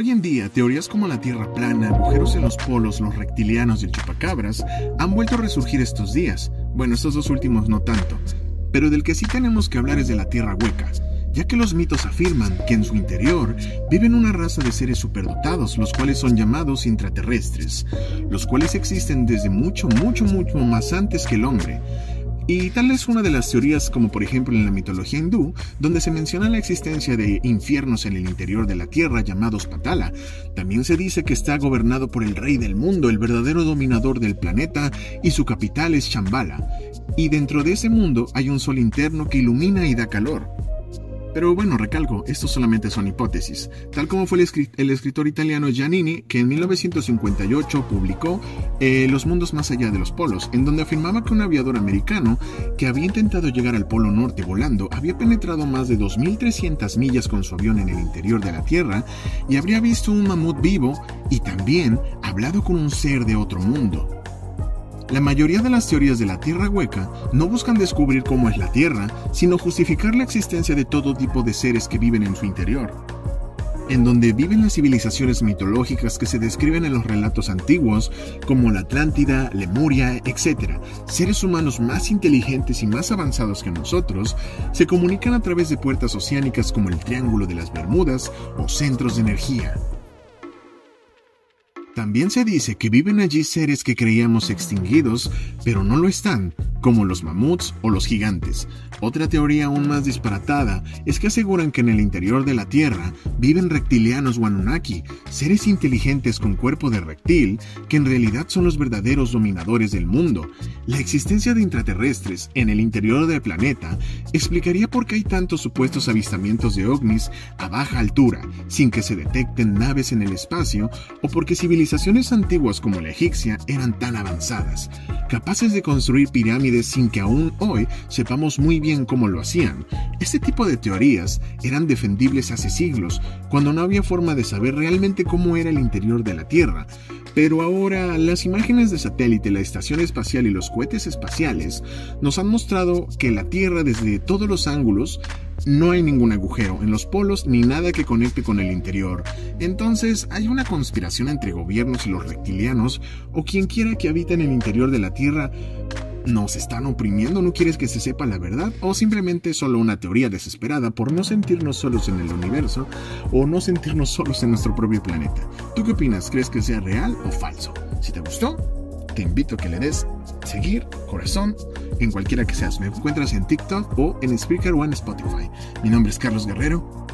Hoy en día, teorías como la Tierra plana, agujeros en los polos, los reptilianos y el chupacabras han vuelto a resurgir estos días. Bueno, estos dos últimos no tanto. Pero del que sí tenemos que hablar es de la Tierra hueca, ya que los mitos afirman que en su interior viven una raza de seres superdotados, los cuales son llamados intraterrestres, los cuales existen desde mucho, mucho, mucho más antes que el hombre. Y tal es una de las teorías, como por ejemplo en la mitología hindú, donde se menciona la existencia de infiernos en el interior de la tierra llamados Patala. También se dice que está gobernado por el rey del mundo, el verdadero dominador del planeta, y su capital es Shambhala. Y dentro de ese mundo hay un sol interno que ilumina y da calor. Pero bueno, recalco, estos solamente son hipótesis, tal como fue el, escritor italiano Giannini, que en 1958 publicó eh, Los mundos más allá de los polos, en donde afirmaba que un aviador americano que había intentado llegar al Polo Norte volando había penetrado más de 2.300 millas con su avión en el interior de la Tierra y habría visto un mamut vivo y también hablado con un ser de otro mundo. La mayoría de las teorías de la Tierra hueca no buscan descubrir cómo es la Tierra, sino justificar la existencia de todo tipo de seres que viven en su interior. En donde viven las civilizaciones mitológicas que se describen en los relatos antiguos, como la Atlántida, Lemuria, etc., seres humanos más inteligentes y más avanzados que nosotros, se comunican a través de puertas oceánicas como el Triángulo de las Bermudas o centros de energía. También se dice que viven allí seres que creíamos extinguidos, pero no lo están, como los mamuts o los gigantes. Otra teoría aún más disparatada es que aseguran que en el interior de la Tierra viven reptilianos Wanunaki, seres inteligentes con cuerpo de reptil, que en realidad son los verdaderos dominadores del mundo. La existencia de intraterrestres en el interior del planeta explicaría por qué hay tantos supuestos avistamientos de ovnis a baja altura, sin que se detecten naves en el espacio, o porque civilizaciones antiguas como la egipcia eran tan avanzadas, capaces de construir pirámides sin que aún hoy sepamos muy bien cómo lo hacían. Este tipo de teorías eran defendibles hace siglos, cuando no había forma de saber realmente cómo era el interior de la Tierra. Pero ahora las imágenes de satélite, la estación espacial y los cohetes espaciales nos han mostrado que la Tierra desde todos los ángulos no hay ningún agujero en los polos ni nada que conecte con el interior. Entonces hay una conspiración entre gobiernos y los reptilianos o quien quiera que habita en el interior de la Tierra ¿Nos están oprimiendo? ¿No quieres que se sepa la verdad? ¿O simplemente solo una teoría desesperada por no sentirnos solos en el universo o no sentirnos solos en nuestro propio planeta? ¿Tú qué opinas? ¿Crees que sea real o falso? Si te gustó, te invito a que le des seguir, corazón, en cualquiera que seas. Me encuentras en TikTok o en Speaker o en Spotify. Mi nombre es Carlos Guerrero